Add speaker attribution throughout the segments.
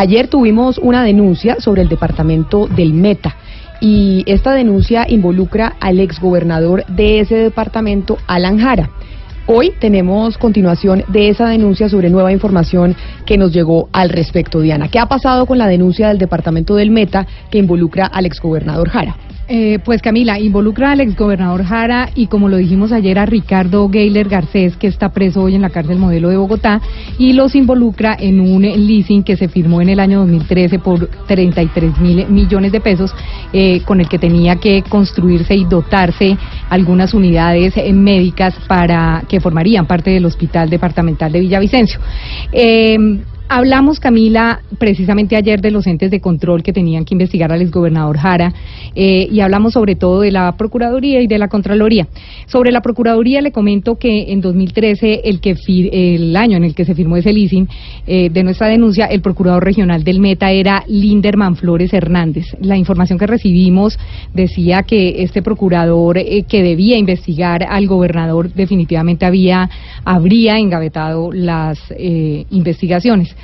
Speaker 1: Ayer tuvimos una denuncia sobre el departamento del Meta y esta denuncia involucra al exgobernador de ese departamento, Alan Jara. Hoy tenemos continuación de esa denuncia sobre nueva información que nos llegó al respecto, Diana. ¿Qué ha pasado con la denuncia del departamento del Meta que involucra al exgobernador Jara?
Speaker 2: Eh, pues Camila, involucra al exgobernador Jara y como lo dijimos ayer a Ricardo Gayler Garcés, que está preso hoy en la cárcel modelo de Bogotá, y los involucra en un leasing que se firmó en el año 2013 por 33 mil millones de pesos, eh, con el que tenía que construirse y dotarse algunas unidades eh, médicas para que formarían parte del Hospital Departamental de Villavicencio. Hablamos, Camila, precisamente ayer de los entes de control que tenían que investigar al exgobernador Jara eh, y hablamos sobre todo de la Procuraduría y de la Contraloría. Sobre la Procuraduría le comento que en 2013, el, que el año en el que se firmó ese leasing eh, de nuestra denuncia, el Procurador Regional del Meta era Linderman Flores Hernández. La información que recibimos decía que este procurador eh, que debía investigar al gobernador definitivamente había habría engavetado las investigaciones.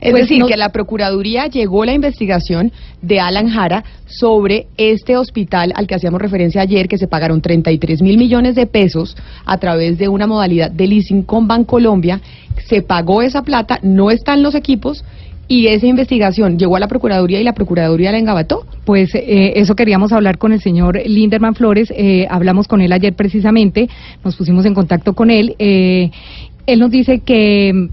Speaker 1: Es pues decir, que a la Procuraduría llegó la investigación de Alan Jara sobre este hospital al que hacíamos referencia ayer, que se pagaron 33 mil millones de pesos a través de una modalidad de leasing con Bancolombia. Se pagó esa plata, no están los equipos. Y esa investigación llegó a la Procuraduría y la Procuraduría la engabató.
Speaker 2: Pues eh, eso queríamos hablar con el señor Linderman Flores. Eh, hablamos con él ayer precisamente, nos pusimos en contacto con él. Eh, él nos dice que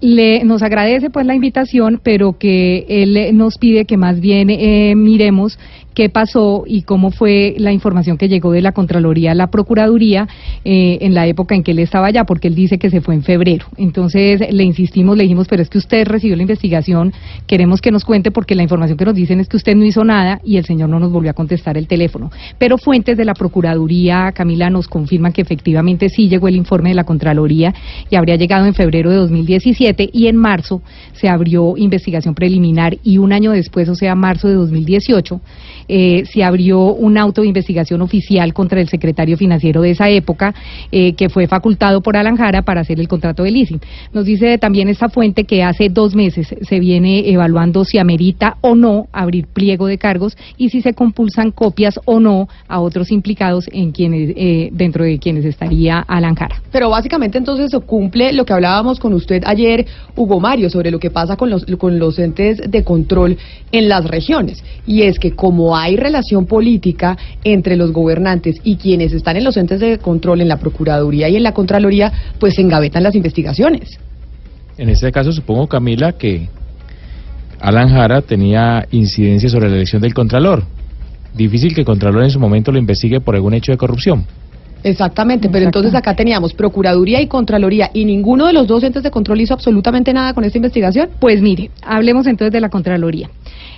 Speaker 2: le, nos agradece pues la invitación, pero que él nos pide que más bien eh, miremos qué pasó y cómo fue la información que llegó de la Contraloría a la Procuraduría eh, en la época en que él estaba allá, porque él dice que se fue en febrero. Entonces le insistimos, le dijimos, pero es que usted recibió la investigación, queremos que nos cuente porque la información que nos dicen es que usted no hizo nada y el señor no nos volvió a contestar el teléfono. Pero fuentes de la Procuraduría, Camila, nos confirman que efectivamente sí llegó el informe de la Contraloría y habría llegado en febrero de 2017 y en marzo se abrió investigación preliminar y un año después, o sea, marzo de 2018, eh, se abrió un auto de investigación oficial contra el secretario financiero de esa época, eh, que fue facultado por Alanjara para hacer el contrato de leasing. Nos dice también esta fuente que hace dos meses se viene evaluando si amerita o no abrir pliego de cargos y si se compulsan copias o no a otros implicados en quienes eh, dentro de quienes estaría Alanjara.
Speaker 1: Pero básicamente entonces se cumple lo que hablábamos con usted ayer, Hugo Mario, sobre lo que pasa con los, con los entes de control en las regiones. Y es que como hay relación política entre los gobernantes y quienes están en los entes de control, en la Procuraduría y en la Contraloría, pues se engavetan las investigaciones.
Speaker 3: En este caso, supongo, Camila, que Alan Jara tenía incidencia sobre la elección del Contralor. Difícil que el Contralor en su momento lo investigue por algún hecho de corrupción.
Speaker 1: Exactamente, pero entonces acá teníamos Procuraduría y Contraloría y ninguno de los dos entes de control hizo absolutamente nada con esta investigación.
Speaker 2: Pues mire, hablemos entonces de la Contraloría.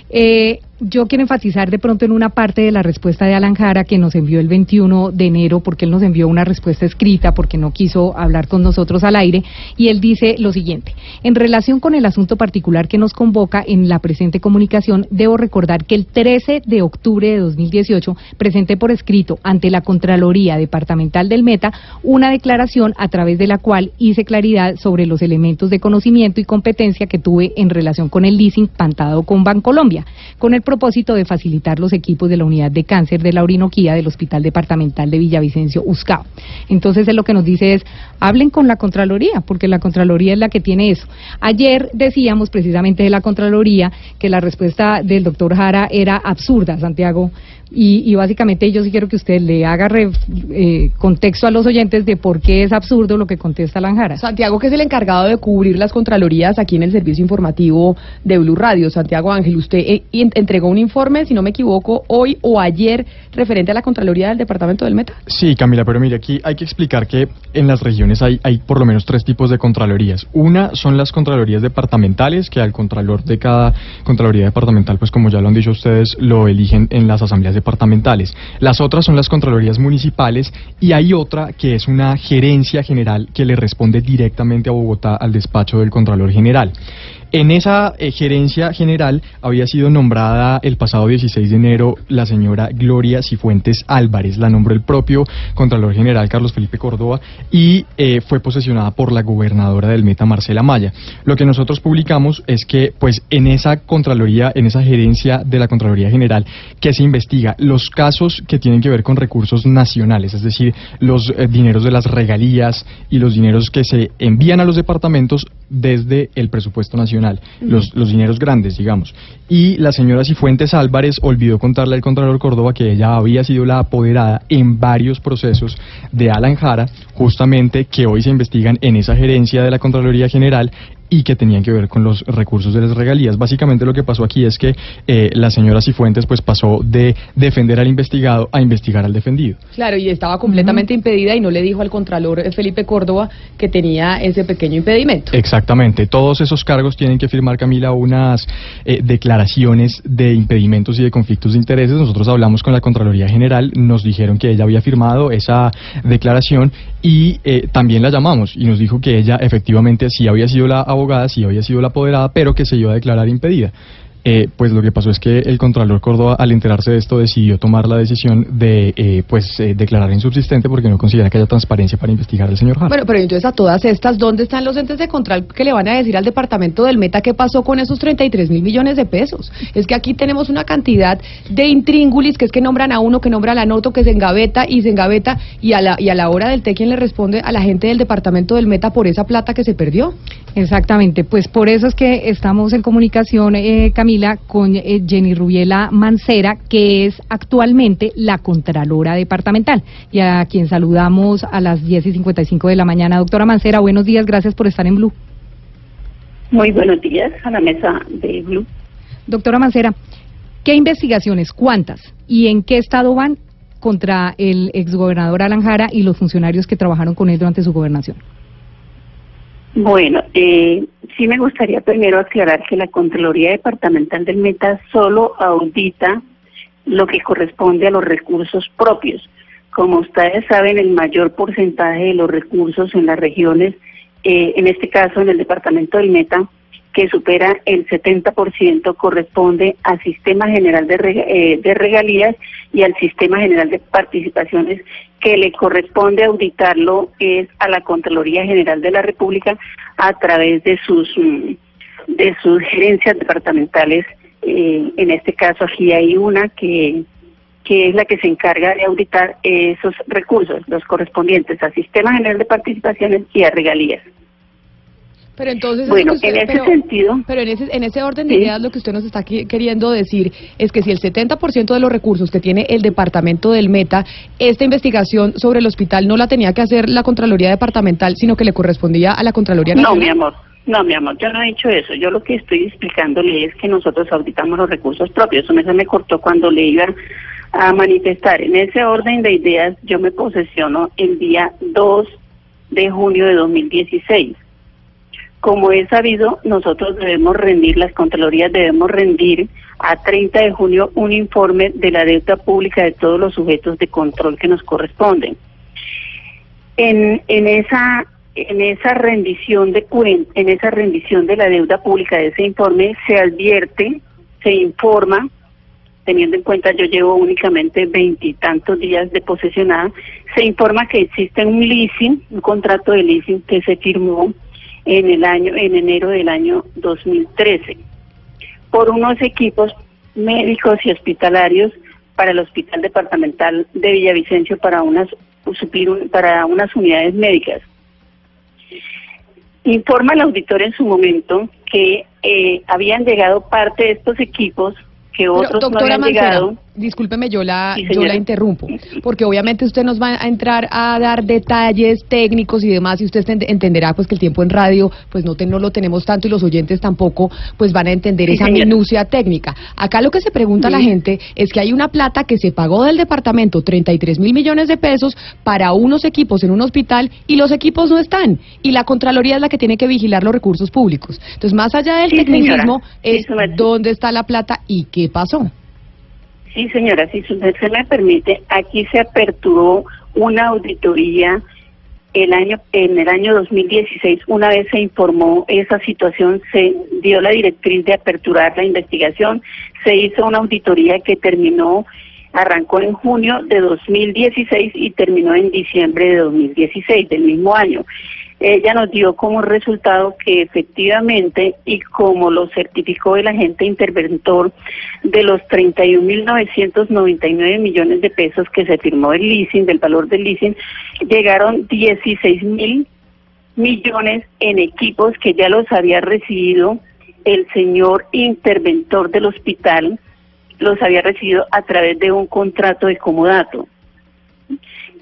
Speaker 2: Eh, yo quiero enfatizar de pronto en una parte de la respuesta de Alan Jara que nos envió el 21 de enero, porque él nos envió una respuesta escrita, porque no quiso hablar con nosotros al aire, y él dice lo siguiente. En relación con el asunto particular que nos convoca en la presente comunicación, debo recordar que el 13 de octubre de 2018 presenté por escrito ante la Contraloría Departamental del Meta una declaración a través de la cual hice claridad sobre los elementos de conocimiento y competencia que tuve en relación con el leasing pantado con Bancolombia, con el propósito de facilitar los equipos de la unidad de cáncer de la Orinoquía del Hospital Departamental de Villavicencio Uscao. Entonces, él lo que nos dice es, hablen con la Contraloría, porque la Contraloría es la que tiene eso. Ayer decíamos precisamente de la Contraloría que la respuesta del doctor Jara era absurda, Santiago, y, básicamente yo sí quiero que usted le haga eh, contexto a los oyentes de por qué es absurdo lo que contesta Lanjara.
Speaker 1: Santiago, que es el encargado de cubrir las contralorías aquí en el servicio informativo de Blue Radio. Santiago Ángel, usted eh, entregó un informe, si no me equivoco, hoy o ayer referente a la Contraloría del Departamento del Meta.
Speaker 4: Sí, Camila, pero mire, aquí hay que explicar que en las regiones hay, hay por lo menos tres tipos de Contralorías. Una son las Contralorías departamentales, que al Contralor de cada Contraloría departamental, pues como ya lo han dicho ustedes, lo eligen en las asambleas departamentales. Las otras son las Contralorías municipales y hay otra que es una gerencia general que le responde directamente a Bogotá al despacho del Contralor General. En esa eh, gerencia general había sido nombrada el pasado 16 de enero la señora Gloria Cifuentes Álvarez, la nombró el propio Contralor General Carlos Felipe Córdoba y eh, fue posesionada por la gobernadora del Meta Marcela Maya. Lo que nosotros publicamos es que pues en esa Contraloría, en esa gerencia de la Contraloría General que se investiga los casos que tienen que ver con recursos nacionales, es decir, los eh, dineros de las regalías y los dineros que se envían a los departamentos desde el presupuesto nacional, los, los dineros grandes, digamos. Y la señora Cifuentes Álvarez olvidó contarle al Contralor Córdoba que ella había sido la apoderada en varios procesos de Alan Jara, justamente que hoy se investigan en esa gerencia de la Contraloría General y que tenían que ver con los recursos de las regalías. Básicamente lo que pasó aquí es que eh, la señora Cifuentes pues pasó de defender al investigado a investigar al defendido.
Speaker 1: Claro, y estaba completamente impedida y no le dijo al contralor eh, Felipe Córdoba que tenía ese pequeño impedimento.
Speaker 4: Exactamente, todos esos cargos tienen que firmar Camila unas eh, declaraciones de impedimentos y de conflictos de intereses. Nosotros hablamos con la Contraloría General, nos dijeron que ella había firmado esa declaración y también la llamamos y nos dijo que ella efectivamente sí había sido la abogada abogada sí había sido la apoderada, pero que se iba a declarar impedida. Eh, pues lo que pasó es que el Contralor Córdoba, al enterarse de esto, decidió tomar la decisión de eh, pues eh, declarar insubsistente porque no considera que haya transparencia para investigar al señor Jara.
Speaker 1: Bueno, pero entonces a todas estas, ¿dónde están los entes de control que le van a decir al departamento del Meta qué pasó con esos 33 mil millones de pesos? Es que aquí tenemos una cantidad de intríngulis que es que nombran a uno, que nombra a la noto, que se engaveta y se engaveta y a la, y a la hora del té, ¿quién le responde a la gente del departamento del Meta por esa plata que se perdió?
Speaker 2: Exactamente, pues por eso es que estamos en comunicación, eh, Camila, con eh, Jenny Rubiela Mancera, que es actualmente la Contralora Departamental, y a quien saludamos a las 10 y 55 de la mañana. Doctora Mancera, buenos días, gracias por estar en Blue.
Speaker 5: Muy buenos días a la mesa de Blue.
Speaker 2: Doctora Mancera, ¿qué investigaciones, cuántas y en qué estado van contra el exgobernador Alan Jara y los funcionarios que trabajaron con él durante su gobernación?
Speaker 5: Bueno, eh, sí me gustaría primero aclarar que la Contraloría Departamental del Meta solo audita lo que corresponde a los recursos propios. Como ustedes saben, el mayor porcentaje de los recursos en las regiones, eh, en este caso en el Departamento del Meta, que supera el 70% corresponde al Sistema General de, eh, de Regalías y al Sistema General de Participaciones que le corresponde auditarlo es a la Contraloría General de la República a través de sus mm, de sus gerencias departamentales. Eh, en este caso aquí hay una que que es la que se encarga de auditar esos recursos, los correspondientes al Sistema General de Participaciones y a regalías.
Speaker 1: Pero entonces,
Speaker 5: bueno, en ese sentido.
Speaker 1: Pero en ese, en ese orden de ideas, lo que usted nos está queriendo decir es que si el 70% de los recursos que tiene el departamento del Meta, esta investigación sobre el hospital no la tenía que hacer la Contraloría Departamental, sino que le correspondía a la Contraloría
Speaker 5: Nacional. No, mi amor. No, mi amor, yo no he dicho eso. Yo lo que estoy explicándole es que nosotros auditamos los recursos propios. Eso me, me cortó cuando le iba a manifestar. En ese orden de ideas, yo me posesiono el día 2 de junio de 2016 como es sabido, nosotros debemos rendir, las Contralorías debemos rendir a 30 de junio un informe de la deuda pública de todos los sujetos de control que nos corresponden. En, en esa en esa rendición de en esa rendición de la deuda pública de ese informe se advierte, se informa, teniendo en cuenta yo llevo únicamente veintitantos días de posesionada, se informa que existe un leasing, un contrato de leasing que se firmó en el año en enero del año 2013 por unos equipos médicos y hospitalarios para el Hospital Departamental de Villavicencio para unas suplir para unas unidades médicas. Informa el auditor en su momento que eh, habían llegado parte de estos equipos que otros no habían llegado
Speaker 1: discúlpeme, yo la, yo la interrumpo, porque obviamente usted nos va a entrar a dar detalles técnicos y demás, y usted entenderá pues que el tiempo en radio pues no, no lo tenemos tanto y los oyentes tampoco pues van a entender esa minucia técnica. Acá lo que se pregunta la gente es que hay una plata que se pagó del departamento, 33 mil millones de pesos, para unos equipos en un hospital y los equipos no están, y la Contraloría es la que tiene que vigilar los recursos públicos. Entonces, más allá del tecnicismo, es dónde está la plata y qué pasó.
Speaker 5: Sí, señora, si usted se me permite, aquí se aperturó una auditoría el año en el año 2016 una vez se informó esa situación se dio la directriz de aperturar la investigación. Se hizo una auditoría que terminó arrancó en junio de 2016 y terminó en diciembre de 2016 del mismo año ella nos dio como resultado que efectivamente, y como lo certificó el agente interventor, de los 31.999 millones de pesos que se firmó el leasing, del valor del leasing, llegaron 16.000 millones en equipos que ya los había recibido el señor interventor del hospital, los había recibido a través de un contrato de comodato,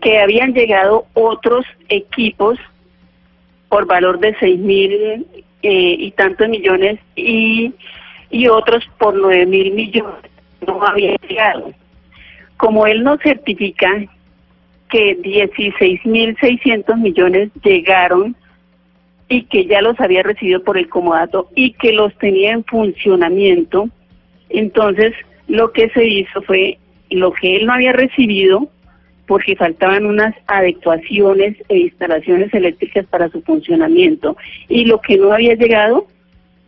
Speaker 5: que habían llegado otros equipos por valor de seis mil eh, y tantos millones y, y otros por nueve mil millones no había llegado. Como él nos certifica que 16 mil 600 millones llegaron y que ya los había recibido por el comodato y que los tenía en funcionamiento, entonces lo que se hizo fue lo que él no había recibido, porque faltaban unas adecuaciones e instalaciones eléctricas para su funcionamiento y lo que no había llegado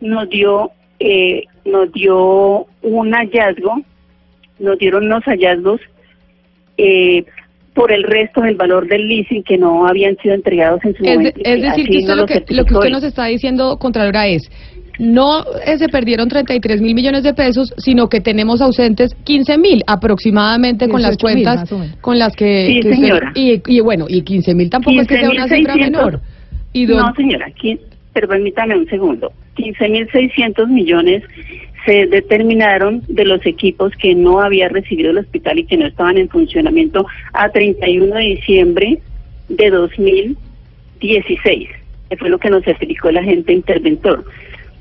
Speaker 5: nos dio eh, nos dio un hallazgo nos dieron unos hallazgos eh, por el resto del valor del leasing que no habían sido entregados en su momento.
Speaker 1: es decir, que lo, que, lo que usted nos está diciendo, Contralora, es no eh, se perdieron 33 mil millones de pesos, sino que tenemos ausentes 15 mil aproximadamente con las cuentas con las que...
Speaker 5: Sí, señora.
Speaker 1: y, bueno, y 15 mil tampoco es que sea una cifra menor.
Speaker 5: ¿Y no, señora, pero permítame un segundo. 15 mil 600 millones se determinaron de los equipos que no había recibido el hospital y que no estaban en funcionamiento a 31 de diciembre de 2016. Que fue lo que nos explicó el agente interventor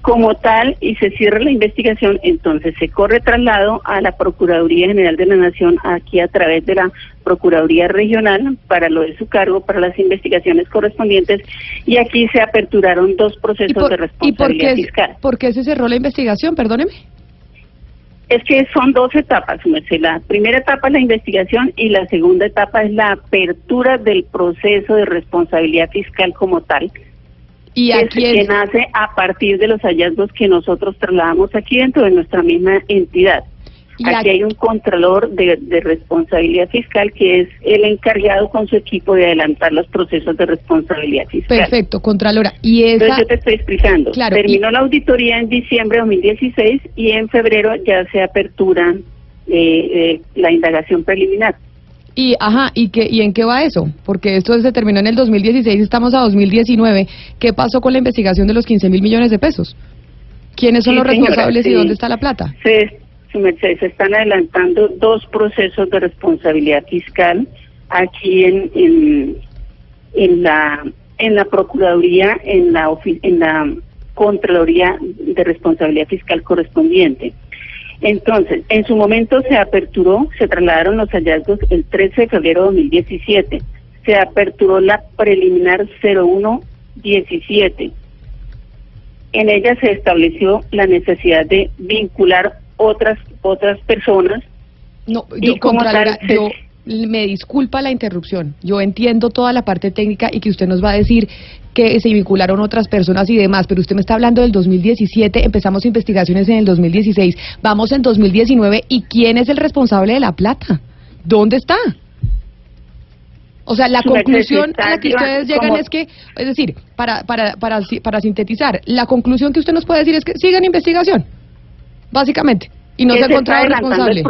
Speaker 5: como tal y se cierra la investigación, entonces se corre traslado a la Procuraduría General de la Nación aquí a través de la Procuraduría Regional para lo de su cargo, para las investigaciones correspondientes y aquí se aperturaron dos procesos de responsabilidad fiscal.
Speaker 1: ¿Por qué se cerró la investigación? Perdóneme.
Speaker 5: Es que son dos etapas, La primera etapa es la investigación y la segunda etapa es la apertura del proceso de responsabilidad fiscal como tal y aquí es, que nace a partir de los hallazgos que nosotros trasladamos aquí dentro de nuestra misma entidad. Aquí, hay un contralor de, responsabilidad fiscal que es el encargado con su equipo de adelantar los procesos de responsabilidad fiscal.
Speaker 1: Perfecto, Contralora. Y esa...
Speaker 5: Entonces yo te estoy explicando. Terminó la auditoría en diciembre de 2016 y en febrero ya se apertura eh, eh, la indagación preliminar.
Speaker 1: Y, ajá, ¿y, qué, ¿y en qué va eso? Porque esto se terminó en el 2016, estamos a 2019. ¿Qué pasó con la investigación de los 15 mil millones de pesos? ¿Quiénes son los responsables y dónde está la plata?
Speaker 5: Se, se están adelantando dos procesos de responsabilidad fiscal aquí en, en, en la en la Procuraduría, en la, en la Contraloría de Responsabilidad Fiscal correspondiente. Entonces, en su momento se aperturó, se trasladaron los hallazgos el 13 de febrero de 2017. Se aperturó la preliminar 0117. En ella se estableció la necesidad de vincular otras otras personas.
Speaker 1: No, yo, y como tal, yo me disculpa la interrupción. Yo entiendo toda la parte técnica y que usted nos va a decir que se vincularon otras personas y demás, pero usted me está hablando del 2017, empezamos investigaciones en el 2016, vamos en 2019 y ¿quién es el responsable de la plata? ¿Dónde está? O sea, la conclusión a la que ustedes llegan es que, es decir, para, para, para, para sintetizar, la conclusión que usted nos puede decir es que sigan investigación, básicamente. Y no se, ha encontrado responsable.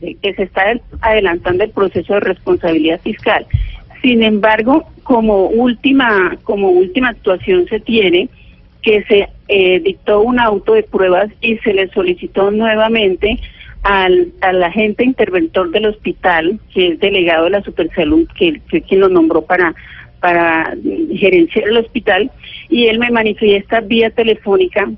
Speaker 5: El que se está adelantando el proceso de responsabilidad fiscal. Sin embargo, como última, como última actuación se tiene que se eh, dictó un auto de pruebas y se le solicitó nuevamente al, al agente interventor del hospital, que es delegado de la Supersalud, que fue quien lo nombró para, para gerenciar el hospital, y él me manifiesta vía telefónica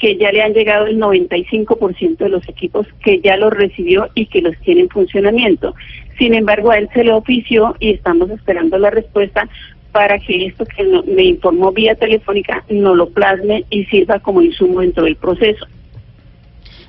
Speaker 5: que ya le han llegado el 95% de los equipos que ya los recibió y que los tiene en funcionamiento. Sin embargo, a él se le ofició y estamos esperando la respuesta para que esto que me informó vía telefónica no lo plasme y sirva como insumo dentro del proceso.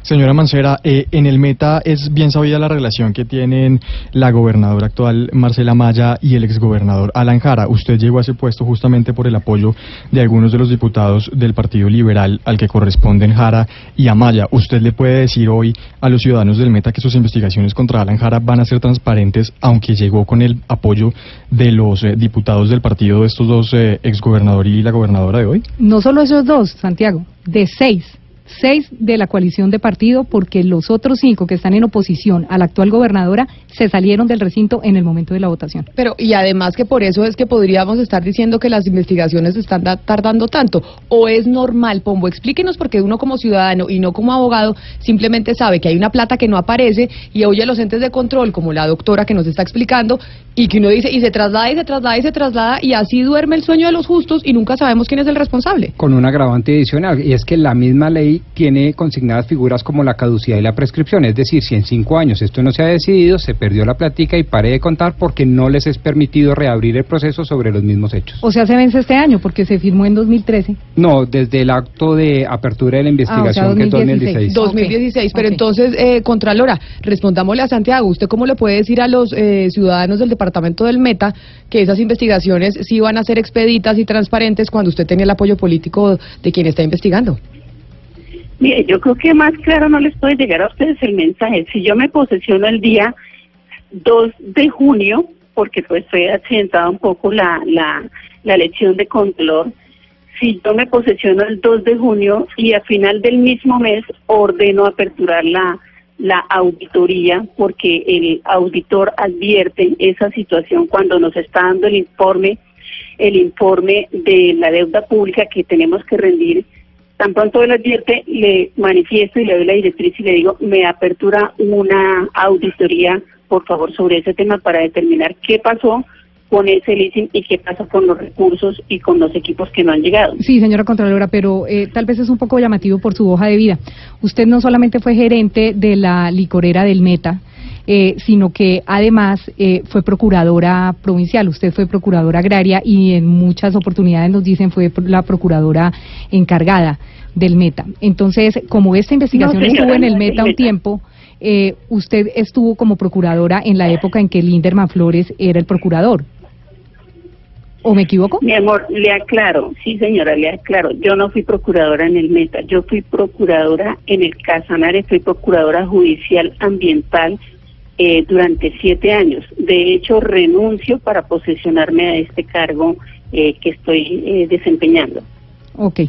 Speaker 4: Señora Mancera, eh, en el Meta es bien sabida la relación que tienen la gobernadora actual Marcela Maya y el exgobernador Alan Jara. Usted llegó a ese puesto justamente por el apoyo de algunos de los diputados del Partido Liberal al que corresponden Jara y Amaya. ¿Usted le puede decir hoy a los ciudadanos del Meta que sus investigaciones contra Alan Jara van a ser transparentes, aunque llegó con el apoyo de los eh, diputados del partido de estos dos, eh, exgobernador y la gobernadora de hoy?
Speaker 2: No solo esos dos, Santiago, de seis seis de la coalición de partido porque los otros cinco que están en oposición a la actual gobernadora se salieron del recinto en el momento de la votación.
Speaker 1: Pero, y además que por eso es que podríamos estar diciendo que las investigaciones están tardando tanto. ¿O es normal, Pombo? Explíquenos porque uno como ciudadano y no como abogado simplemente sabe que hay una plata que no aparece y oye a los entes de control, como la doctora que nos está explicando, y que uno dice, y se traslada y se traslada y se traslada, y así duerme el sueño de los justos y nunca sabemos quién es el responsable.
Speaker 6: Con un agravante adicional, y es que la misma ley tiene consignadas figuras como la caducidad y la prescripción, es decir, si en cinco años esto no se ha decidido, se perdió la platica y pare de contar porque no les es permitido reabrir el proceso sobre los mismos hechos.
Speaker 2: O sea, se vence este año porque se firmó en 2013.
Speaker 6: No, desde el acto de apertura de la investigación
Speaker 2: ah,
Speaker 6: que es
Speaker 2: 2016.
Speaker 1: 2016, pero entonces, eh, Contralora, respondámosle a Santiago, ¿usted cómo le puede decir a los eh, ciudadanos del departamento del Meta que esas investigaciones sí van a ser expeditas y transparentes cuando usted tenga el apoyo político de quien está investigando?
Speaker 5: Mire, yo creo que más claro no les puede llegar a ustedes el mensaje. Si yo me posesiono el día 2 de junio, porque pues fue accidentada un poco la, la, la elección de Contralor, si yo me posesiono el 2 de junio y a final del mismo mes ordeno aperturar la, la auditoría, porque el auditor advierte esa situación cuando nos está dando el informe, el informe de la deuda pública que tenemos que rendir Tan pronto él advierte, le manifiesto y le doy la directriz y le digo, me apertura una auditoría, por favor, sobre ese tema para determinar qué pasó con ese leasing y qué pasa con los recursos y con los equipos que no han llegado.
Speaker 2: Sí, señora Contralora, pero eh, tal vez es un poco llamativo por su hoja de vida. Usted no solamente fue gerente de la licorera del Meta, eh, sino que además eh, fue procuradora provincial, usted fue procuradora agraria y en muchas oportunidades nos dicen fue la procuradora encargada del Meta. Entonces, como esta investigación estuvo en el Meta un tiempo, eh, usted estuvo como procuradora en la época en que Linderman Flores era el procurador. ¿O me equivoco?
Speaker 5: Mi amor, le aclaro, sí señora, le aclaro, yo no fui procuradora en el Meta, yo fui procuradora en el Casanare, fui procuradora judicial ambiental eh, durante siete años. De hecho, renuncio para posesionarme a este cargo eh, que estoy eh, desempeñando.
Speaker 2: Ok,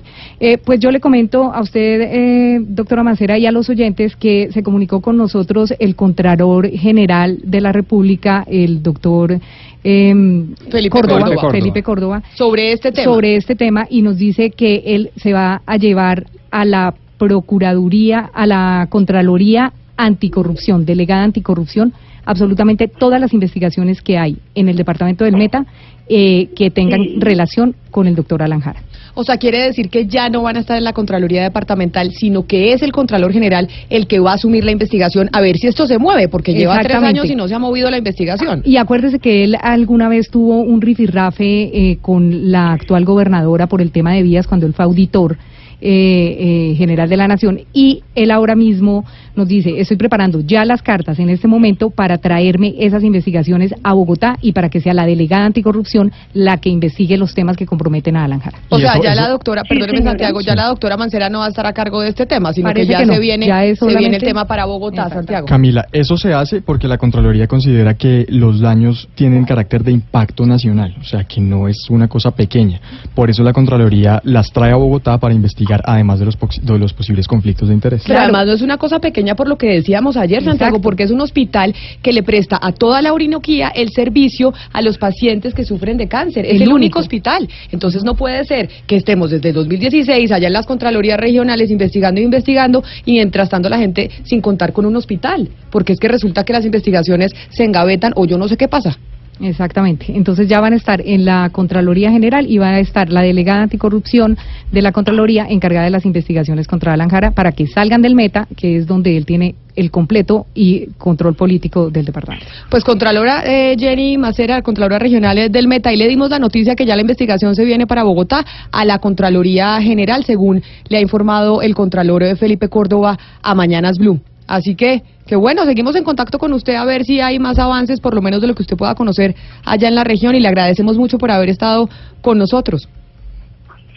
Speaker 2: pues yo le comento a usted, doctora Mancera, y a los oyentes que se comunicó con nosotros el Contralor General de la República, el doctor em,
Speaker 1: Felipe, Córdoba,
Speaker 2: Felipe Córdoba,
Speaker 1: sobre este tema.
Speaker 2: Sobre este tema y nos dice que él se va a llevar a la Procuraduría, a la Contraloría anticorrupción, delegada anticorrupción, absolutamente todas las investigaciones que hay en el departamento del Meta eh, que tengan relación con el doctor Alanjara.
Speaker 1: O sea, quiere decir que ya no van a estar en la Contraloría Departamental, sino que es el Contralor General el que va a asumir la investigación a ver si esto se mueve, porque lleva tres años y no se ha movido la investigación.
Speaker 2: Y acuérdese que él alguna vez tuvo un rifirrafe eh, con la actual gobernadora por el tema de vías cuando él fue auditor eh, eh, general de la Nación y él ahora mismo nos dice, estoy preparando ya las cartas en este momento para traerme esas investigaciones a Bogotá y para que sea la delegada anticorrupción la que investigue los temas que comprometen a Alan
Speaker 1: O sea, ya la doctora, perdóneme Santiago, ya la doctora Mancera no va a estar a cargo de este tema, sino que ya, se, viene, se viene el tema para Bogotá, Santiago.
Speaker 4: Camila, eso se hace porque la Contraloría considera que los daños tienen carácter de impacto nacional, o sea, que no es una cosa pequeña. Por eso la Contraloría las trae a Bogotá para investigar además de los, de los posibles conflictos de interés.
Speaker 1: Pero además no es una cosa pequeña por lo que decíamos ayer, Santiago, porque es un hospital que le presta a toda la Orinoquía el servicio a los pacientes que sufren de cáncer. Es el, único. hospital. Entonces no puede ser que estemos desde 2016 allá en las Contralorías regionales investigando e investigando y mientras tanto la gente sin contar con un hospital. Porque es que resulta que las investigaciones se engavetan o yo no sé qué pasa.
Speaker 2: Exactamente. Entonces ya van a estar en la Contraloría General y va a estar la delegada anticorrupción de la Contraloría encargada de las investigaciones contra Alan Jara para que salgan del meta, que es donde él tiene el completo y control político del departamento.
Speaker 1: Pues Contralora eh, Jenny Macera, Contralora Regional del Meta, y le dimos la noticia que ya la investigación se viene para Bogotá a la Contraloría General, según le ha informado el Contralor eh, Felipe Córdoba a Mañanas Blue. Así que, que bueno, seguimos en contacto con usted a ver si hay más avances, por lo menos de lo que usted pueda conocer allá en la región, y le agradecemos mucho por haber estado con nosotros.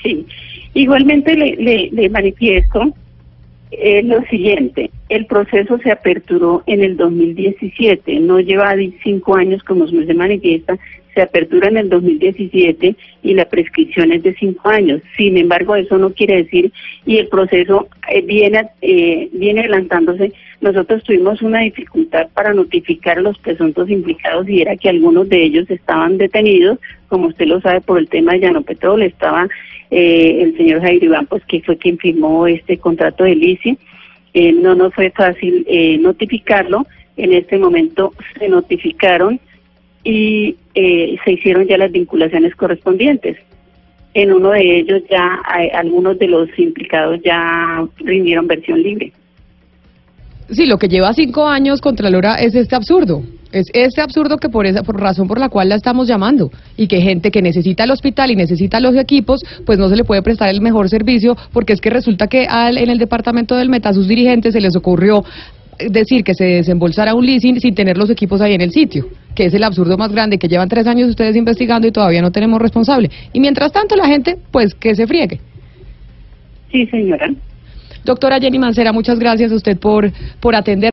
Speaker 5: Sí, igualmente le, le, le manifiesto eh, lo siguiente, el proceso se aperturó en el 2017, no lleva cinco años como se manifiesta, se apertura en el 2017 y la prescripción es de cinco años. Sin embargo, eso no quiere decir, y el proceso eh, viene, eh, viene adelantándose, nosotros tuvimos una dificultad para notificar a los presuntos implicados y era que algunos de ellos estaban detenidos, como usted lo sabe por el tema de Llano Petrol, estaba eh, el señor Jair Iván, pues que fue quien firmó este contrato de LICI. Eh, no nos fue fácil eh, notificarlo. En este momento se notificaron y se hicieron ya las vinculaciones correspondientes. En uno de ellos ya algunos de los implicados ya rindieron versión libre.
Speaker 1: Sí, lo que lleva cinco años Contralora es este absurdo. Es este absurdo que por esa por razón por la cual la estamos llamando y que gente que necesita el hospital y necesita los equipos, pues no se le puede prestar el mejor servicio porque es que resulta que al, en el departamento del Meta a sus dirigentes se les ocurrió decir que se desembolsara un leasing sin tener los equipos ahí en el sitio, que es el absurdo más grande, que llevan tres años ustedes investigando y todavía no tenemos responsable. Y mientras tanto la gente, pues que se friegue.
Speaker 5: Sí, señora.
Speaker 1: Doctora Jenny Mancera, muchas gracias a usted por, por atender.